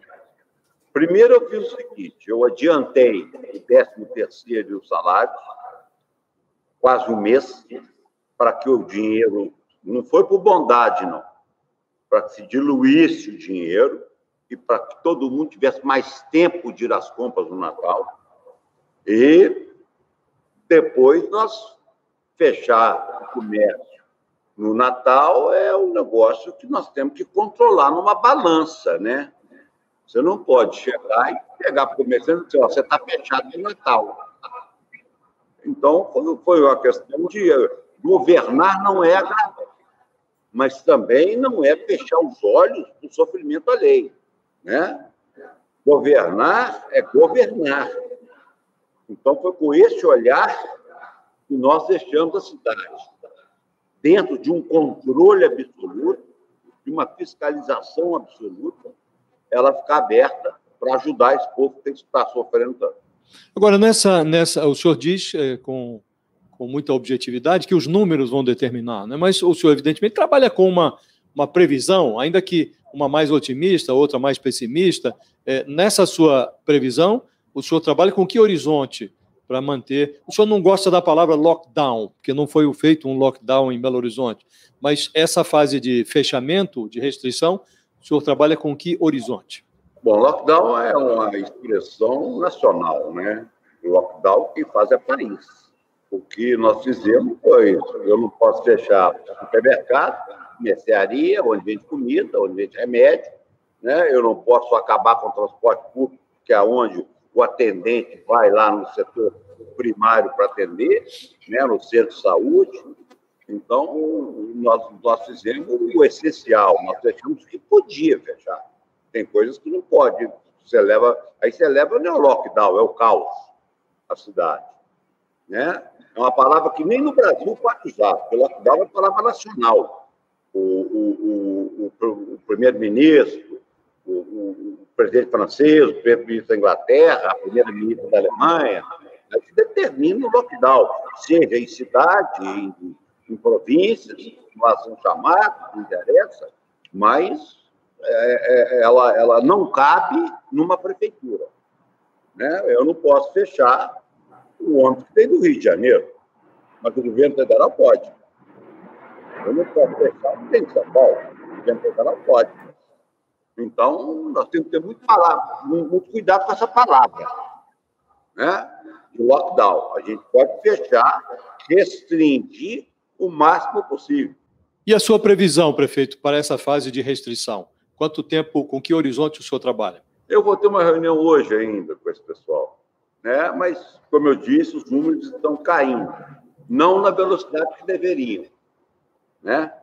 Speaker 3: Primeiro, eu fiz o seguinte: eu adiantei o 13 terceiro e o salário, quase um mês, para que o dinheiro não foi por bondade, não. Para que se diluísse o dinheiro e para que todo mundo tivesse mais tempo de ir às compras no Natal. E depois nós fechar o comércio no Natal é um negócio que nós temos que controlar numa balança, né? Você não pode chegar e pegar para o comerciante e dizer, você está fechado no Natal. Então, foi uma questão de governar não é agradável mas também não é fechar os olhos para o sofrimento alheio. Né? Governar é governar. Então, foi com esse olhar que nós deixamos a cidade dentro de um controle absoluto, de uma fiscalização absoluta, ela ficar aberta para ajudar esse povo que está sofrendo tanto.
Speaker 2: Agora, nessa, nessa, o senhor diz é, com com muita objetividade que os números vão determinar, né? mas o senhor, evidentemente, trabalha com uma, uma previsão, ainda que uma mais otimista, outra mais pessimista. É, nessa sua previsão, o senhor trabalha com que horizonte para manter? O senhor não gosta da palavra lockdown, porque não foi feito um lockdown em Belo Horizonte, mas essa fase de fechamento, de restrição, o senhor trabalha com que horizonte?
Speaker 3: Bom, lockdown é uma expressão nacional, né? Lockdown quem faz é país. O que nós fizemos foi isso. Eu não posso fechar supermercado, mercearia, onde vende comida, onde vende remédio. Né? Eu não posso acabar com o transporte público, que é onde o atendente vai lá no setor primário para atender, né? no centro de saúde. Então, nós, nós fizemos o essencial, nós fechamos o que podia fechar. Tem coisas que não pode. Você leva, aí você leva não é o lockdown, é o caos, a cidade. Né? É uma palavra que nem no Brasil pode usar, porque lockdown é uma palavra nacional. O, o, o, o primeiro-ministro, o, presidente francês, o primeiro-ministro da Inglaterra, a primeira-ministra da Alemanha, se determina o lockdown, seja em cidade, em, em províncias, situação chamada, não interessa, mas é, é, ela, ela não cabe numa prefeitura. Né? Eu não posso fechar o ônibus que tem do Rio de Janeiro, mas o governo federal pode. Eu não posso fechar o que tem de São Paulo, o governo federal pode. Então, nós temos que ter muito, palavra, muito cuidado com essa palavra. Né? De lockdown. A gente pode fechar, restringir o máximo possível.
Speaker 2: E a sua previsão, prefeito, para essa fase de restrição? Quanto tempo, com que horizonte o senhor trabalha?
Speaker 3: Eu vou ter uma reunião hoje ainda com esse pessoal. Né? Mas, como eu disse, os números estão caindo. Não na velocidade que deveriam. Né?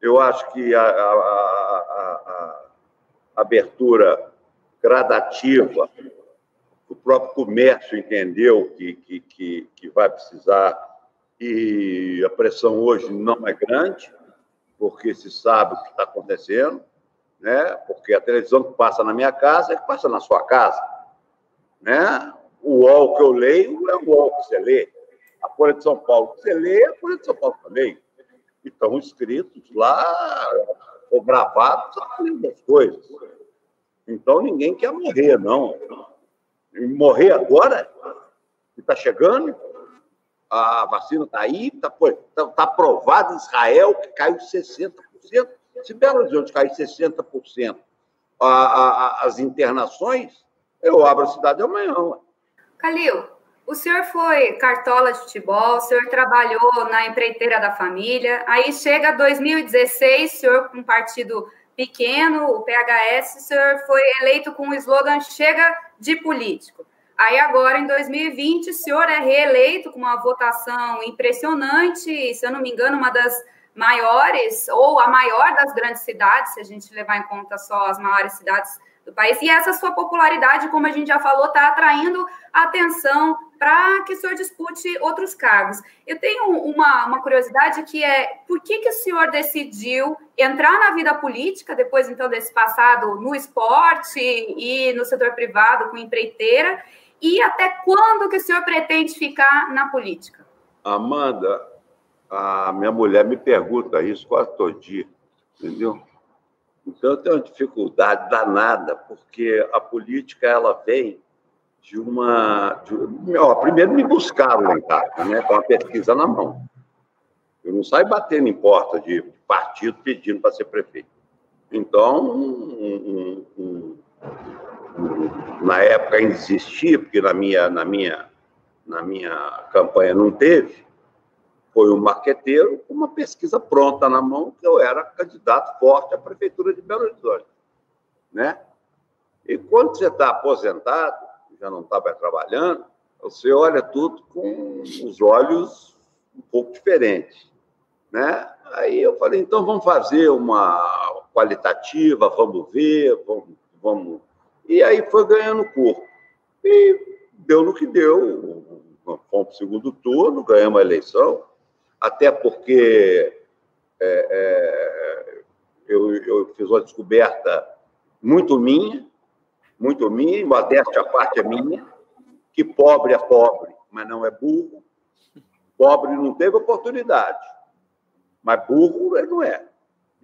Speaker 3: Eu acho que a, a, a, a abertura gradativa, o próprio comércio entendeu que, que, que, que vai precisar e a pressão hoje não é grande, porque se sabe o que está acontecendo, né? porque a televisão que passa na minha casa é que passa na sua casa. Né? O UOL que eu leio é o UOL que você lê. A Folha de São Paulo que você lê é a Folha de São Paulo que eu leio. E estão escritos lá, ou gravados, as mesmas coisas. Então ninguém quer morrer, não. Morrer agora, que está chegando, a vacina está aí, está tá, tá aprovada em Israel, que caiu 60%. Se Belo Horizonte cair 60% a, a, as internações, eu abro a cidade amanhã.
Speaker 4: Calil, o senhor foi cartola de futebol, o senhor trabalhou na empreiteira da família, aí chega 2016, o senhor com um partido pequeno, o PHS, o senhor foi eleito com o slogan Chega de Político. Aí agora, em 2020, o senhor é reeleito com uma votação impressionante, se eu não me engano, uma das maiores, ou a maior das grandes cidades, se a gente levar em conta só as maiores cidades do país. E essa sua popularidade, como a gente já falou, está atraindo atenção para que o senhor dispute outros cargos. Eu tenho uma, uma curiosidade que é por que, que o senhor decidiu entrar na vida política, depois então desse passado no esporte e no setor privado com empreiteira, e até quando que o senhor pretende ficar na política?
Speaker 3: Amanda, a minha mulher me pergunta isso quase todo dia, entendeu? Então eu tenho uma dificuldade danada, porque a política ela vem de uma. De, ó, primeiro me buscaram em casa, né, com a pesquisa na mão. Eu não saio batendo em porta de partido pedindo para ser prefeito. Então, um, um, um, na época ainda porque na minha, na minha, na minha campanha não teve, foi um marqueteiro com uma pesquisa pronta na mão que eu era candidato forte à prefeitura de Belo Horizonte, né? E quando você está aposentado, já não está mais trabalhando, você olha tudo com os olhos um pouco diferentes, né? Aí eu falei, então vamos fazer uma qualitativa, vamos ver, vamos, vamos... E aí foi ganhando corpo. E deu no que deu. Fomos para o segundo turno, ganhamos a eleição, até porque é, é, eu, eu, fiz uma descoberta muito minha, muito minha, modéstia a parte é minha, que pobre é pobre, mas não é burro. Pobre não teve oportunidade, mas burro ele não é.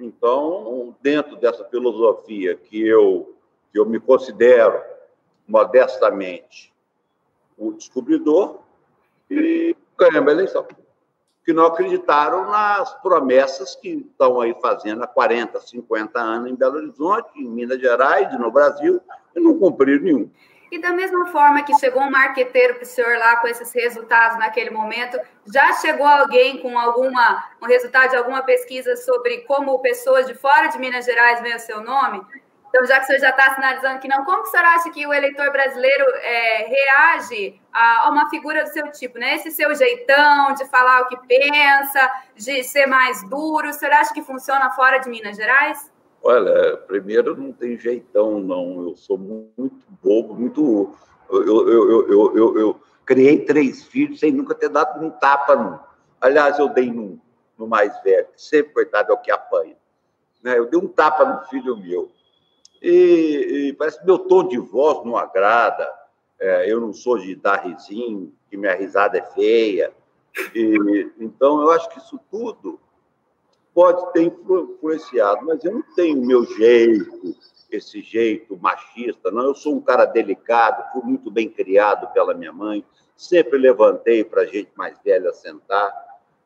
Speaker 3: Então, dentro dessa filosofia que eu, que eu me considero modestamente o descobridor, e ganhamos a eleição que não acreditaram nas promessas que estão aí fazendo há 40, 50 anos em Belo Horizonte, em Minas Gerais no Brasil, e não cumpriram nenhum.
Speaker 4: E da mesma forma que chegou um marqueteiro para o senhor lá com esses resultados naquele momento, já chegou alguém com alguma um resultado de alguma pesquisa sobre como pessoas de fora de Minas Gerais veem o seu nome? Então, já que o senhor já está sinalizando que não, como que o senhor acha que o eleitor brasileiro é, reage a, uma figura do seu tipo, né? Esse seu jeitão de falar o que pensa, de ser mais duro, o senhor acha que funciona fora de Minas Gerais?
Speaker 3: Olha, primeiro não tem jeitão, não. Eu sou muito bobo, muito. Eu, eu, eu, eu, eu criei três filhos sem nunca ter dado um tapa num. Aliás, eu dei num, no mais velho, sempre, coitado, é o que apanha. Né? Eu dei um tapa no filho meu. E, e parece que meu tom de voz não agrada. É, eu não sou de dar risinho, que minha risada é feia. E, então, eu acho que isso tudo pode ter influenciado, mas eu não tenho meu jeito, esse jeito machista, não. Eu sou um cara delicado, fui muito bem criado pela minha mãe, sempre levantei para gente mais velha sentar,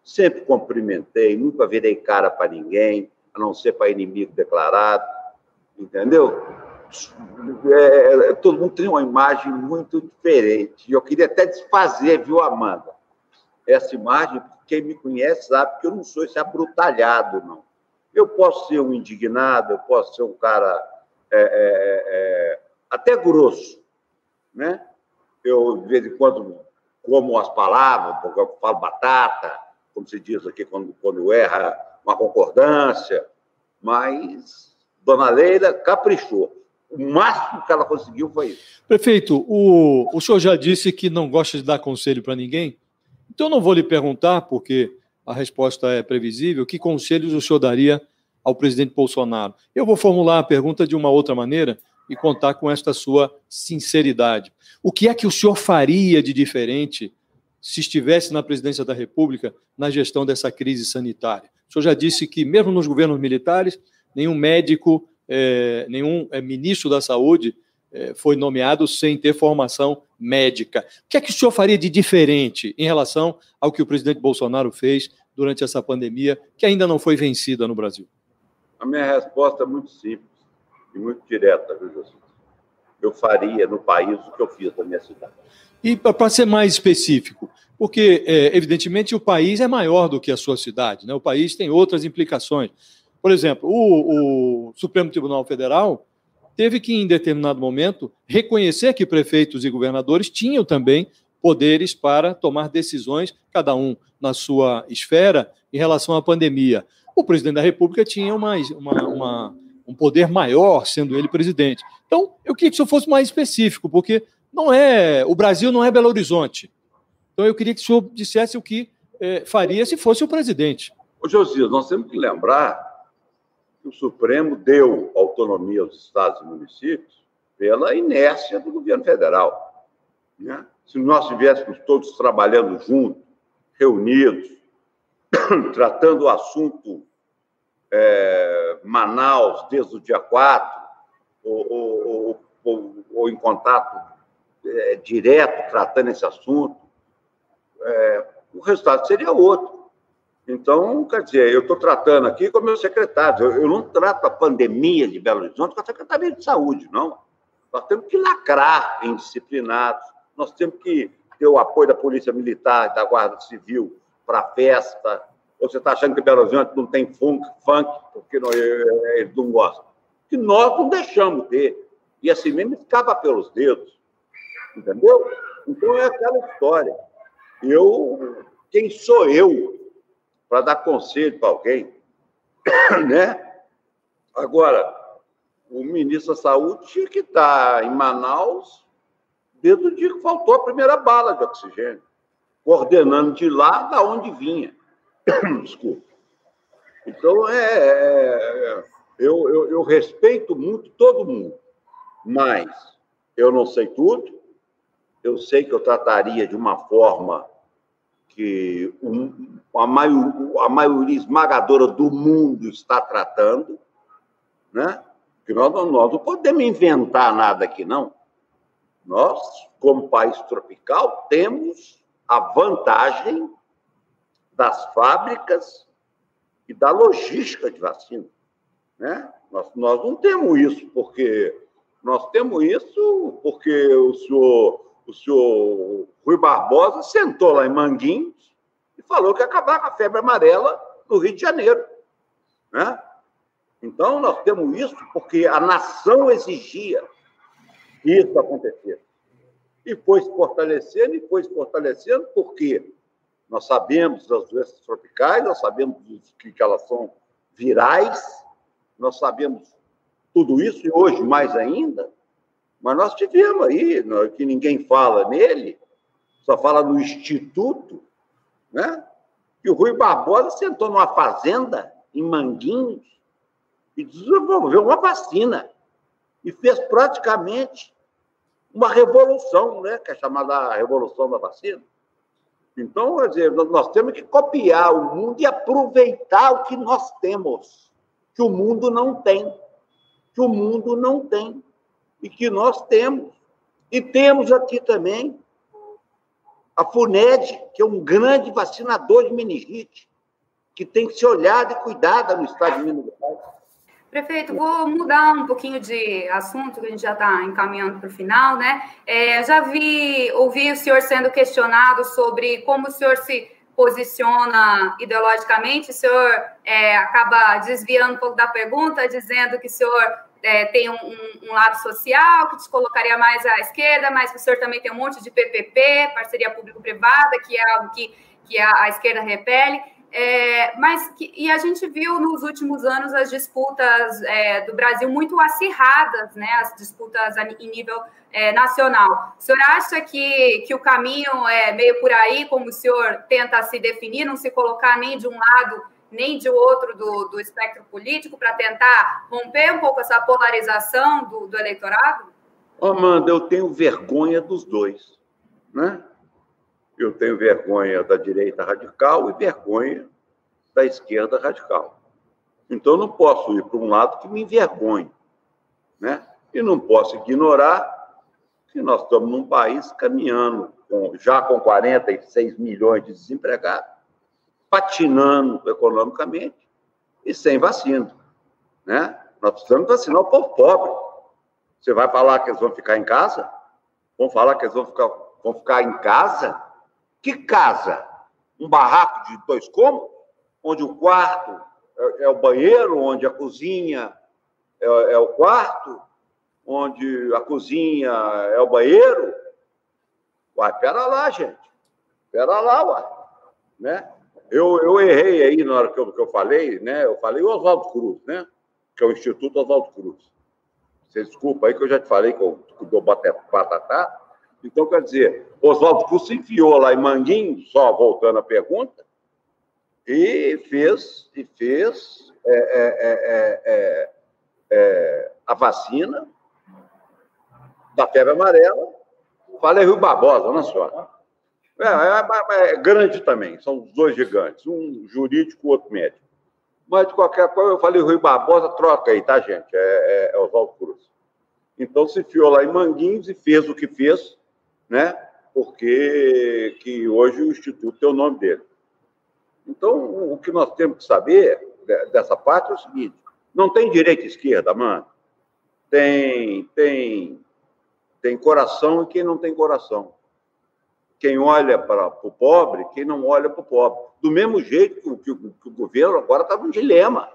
Speaker 3: sempre cumprimentei, nunca virei cara para ninguém, a não ser para inimigo declarado entendeu? É, é, todo mundo tem uma imagem muito diferente. Eu queria até desfazer, viu, Amanda? Essa imagem, quem me conhece sabe que eu não sou esse abrutalhado, não. Eu posso ser um indignado, eu posso ser um cara é, é, é até grosso, né? Eu, de vez em quando, como as palavras, porque eu falo batata, como se diz aqui quando, quando erra uma concordância, mas Dona Leila caprichou. O máximo que ela conseguiu foi isso.
Speaker 2: Prefeito, o, o senhor já disse que não gosta de dar conselho para ninguém. Então, não vou lhe perguntar, porque a resposta é previsível, que conselhos o senhor daria ao presidente Bolsonaro. Eu vou formular a pergunta de uma outra maneira e contar com esta sua sinceridade. O que é que o senhor faria de diferente se estivesse na presidência da República na gestão dessa crise sanitária? O senhor já disse que, mesmo nos governos militares, nenhum médico, é, nenhum é, ministro da saúde é, foi nomeado sem ter formação médica. O que é que o senhor faria de diferente em relação ao que o presidente Bolsonaro fez durante essa pandemia, que ainda não foi vencida no Brasil?
Speaker 3: A minha resposta é muito simples e muito direta, viu, José? Eu faria no país o que eu fiz na minha cidade.
Speaker 2: E para ser mais específico, porque, é, evidentemente, o país é maior do que a sua cidade, né? o país tem outras implicações. Por exemplo, o, o Supremo Tribunal Federal teve que, em determinado momento, reconhecer que prefeitos e governadores tinham também poderes para tomar decisões, cada um na sua esfera, em relação à pandemia. O presidente da República tinha uma, uma, uma, um poder maior, sendo ele presidente. Então, eu queria que isso fosse mais específico, porque não é o Brasil não é Belo Horizonte. Então, eu queria que o senhor dissesse o que é, faria se fosse o presidente.
Speaker 3: Ô, Josias, nós temos que lembrar que o Supremo deu autonomia aos estados e municípios pela inércia do governo federal. Né? Se nós estivéssemos todos trabalhando juntos, reunidos, [COUGHS] tratando o assunto é, Manaus desde o dia 4, ou, ou, ou, ou em contato é, direto tratando esse assunto, é, o resultado seria outro. Então, quer dizer, eu estou tratando aqui com meus secretários. Eu, eu, não trato a pandemia de Belo Horizonte com a Secretaria de Saúde, não. Nós temos que lacrar indisciplinados, nós temos que ter o apoio da Polícia Militar, da Guarda Civil para festa. Ou você está achando que Belo Horizonte não tem funk, funk porque não, eles não gostam? Que nós não deixamos ter. E assim mesmo ficava pelos dedos. Entendeu? Então é aquela história. Eu, quem sou eu para dar conselho para alguém, [COUGHS] né? Agora, o ministro da Saúde tinha que estar em Manaus desde o dia que faltou a primeira bala de oxigênio, coordenando de lá da onde vinha. [COUGHS] Desculpa. Então, é, é eu, eu, eu respeito muito todo mundo, mas eu não sei tudo, eu sei que eu trataria de uma forma que a, maior, a maioria esmagadora do mundo está tratando, né? que nós, nós não podemos inventar nada aqui, não. Nós, como país tropical, temos a vantagem das fábricas e da logística de vacina. Né? Nós, nós não temos isso porque nós temos isso porque o senhor, o senhor Rui Barbosa sentou lá em Manguinhos e falou que ia acabar com a febre amarela no Rio de Janeiro. Né? Então, nós temos isso porque a nação exigia que isso acontecesse. E foi se fortalecendo, e foi se fortalecendo, porque nós sabemos das doenças tropicais, nós sabemos que elas são virais, nós sabemos tudo isso, e hoje mais ainda, mas nós tivemos aí, que ninguém fala nele, só fala no Instituto, né? que o Rui Barbosa sentou numa fazenda em Manguinhos e desenvolveu uma vacina e fez praticamente uma revolução, né, que é chamada Revolução da Vacina. Então, dizer, nós temos que copiar o mundo e aproveitar o que nós temos, que o mundo não tem, que o mundo não tem e que nós temos. E temos aqui também a FUNED, que é um grande vacinador de meningite, que tem que ser olhada e cuidada no estado de Minas Gerais.
Speaker 4: Prefeito, vou mudar um pouquinho de assunto, que a gente já está encaminhando para o final, né? É, já vi, ouvi o senhor sendo questionado sobre como o senhor se posiciona ideologicamente, o senhor é, acaba desviando um pouco da pergunta, dizendo que o senhor é, tem um, um, um, lado social que te colocaria mais à esquerda, mas o senhor também tem um monte de PPP, parceria público-privada, que é algo que, que a, a esquerda repele. É, mas que, e a gente viu nos últimos anos as disputas é, do Brasil muito acirradas, né? As disputas em nível é, nacional. O senhor acha que, que o caminho é meio por aí, como o senhor tenta se definir, não se colocar nem de um lado nem de outro do, do espectro político, para tentar romper um pouco essa polarização do, do eleitorado?
Speaker 3: Amanda, eu tenho vergonha dos dois, né? Eu tenho vergonha da direita radical e vergonha da esquerda radical. Então, eu não posso ir para um lado que me envergonhe. Né? E não posso ignorar que nós estamos num país caminhando, com, já com 46 milhões de desempregados, patinando economicamente e sem vacina. Né? Nós precisamos vacinar o povo pobre. Você vai falar que eles vão ficar em casa? Vão falar que eles vão ficar, vão ficar em casa? Que casa? Um barraco de dois cômodos, onde o quarto é, é o banheiro, onde a cozinha é, é, o quarto, onde a cozinha é o banheiro. Uai, pera lá, gente. Pera lá, uai. Né? Eu, eu errei aí na hora que eu, que eu falei, né? Eu falei o Oswaldo Cruz, né? Que é o Instituto Oswaldo Cruz. Você desculpa aí que eu já te falei que eu, que eu dou batatá. Então, quer dizer, Oswaldo Cruz se enfiou lá em Manguinho, só voltando à pergunta, e fez, e fez é, é, é, é a vacina da febre amarela. Falei Rio Barbosa, não senhora? É, é, grande também, são dois gigantes, um jurídico, o outro médico. Mas, de qualquer coisa, eu falei Rui Barbosa, troca aí, tá, gente? É, é, Oswaldo Cruz. Então, se fiou lá em Manguinhos e fez o que fez, né? porque que hoje o Instituto tem o nome dele. Então, o que nós temos que saber dessa parte é o seguinte: não tem direita e esquerda, mano. Tem, tem, tem coração e quem não tem coração. Quem olha para o pobre, quem não olha para o pobre. Do mesmo jeito que, que, que o governo agora está num dilema.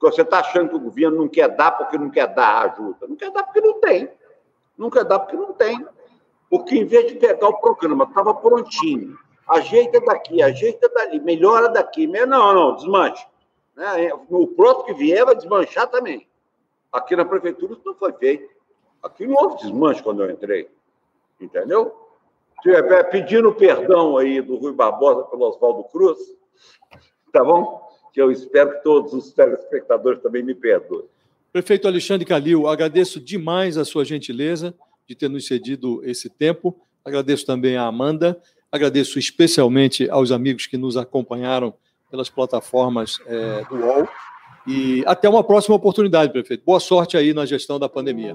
Speaker 3: Você está achando que o governo não quer dar porque não quer dar ajuda. Não quer dar porque não tem. Não quer dar porque não tem. Porque em vez de pegar o programa, estava prontinho, ajeita daqui, ajeita dali, melhora daqui, não, não, desmanche. Né? O próximo que vier vai desmanchar também. Aqui na prefeitura isso não foi feito. Aqui não houve desmanche quando eu entrei. Entendeu? Pedindo perdão aí do Rui Barbosa pelo Oswaldo Cruz, tá bom? Que eu espero que todos os telespectadores também me perdoem.
Speaker 2: Prefeito Alexandre Calil, agradeço demais a sua gentileza de ter nos cedido esse tempo. Agradeço também a Amanda, agradeço especialmente aos amigos que nos acompanharam pelas plataformas é, do UOL. E até uma próxima oportunidade, prefeito. Boa sorte aí na gestão da pandemia.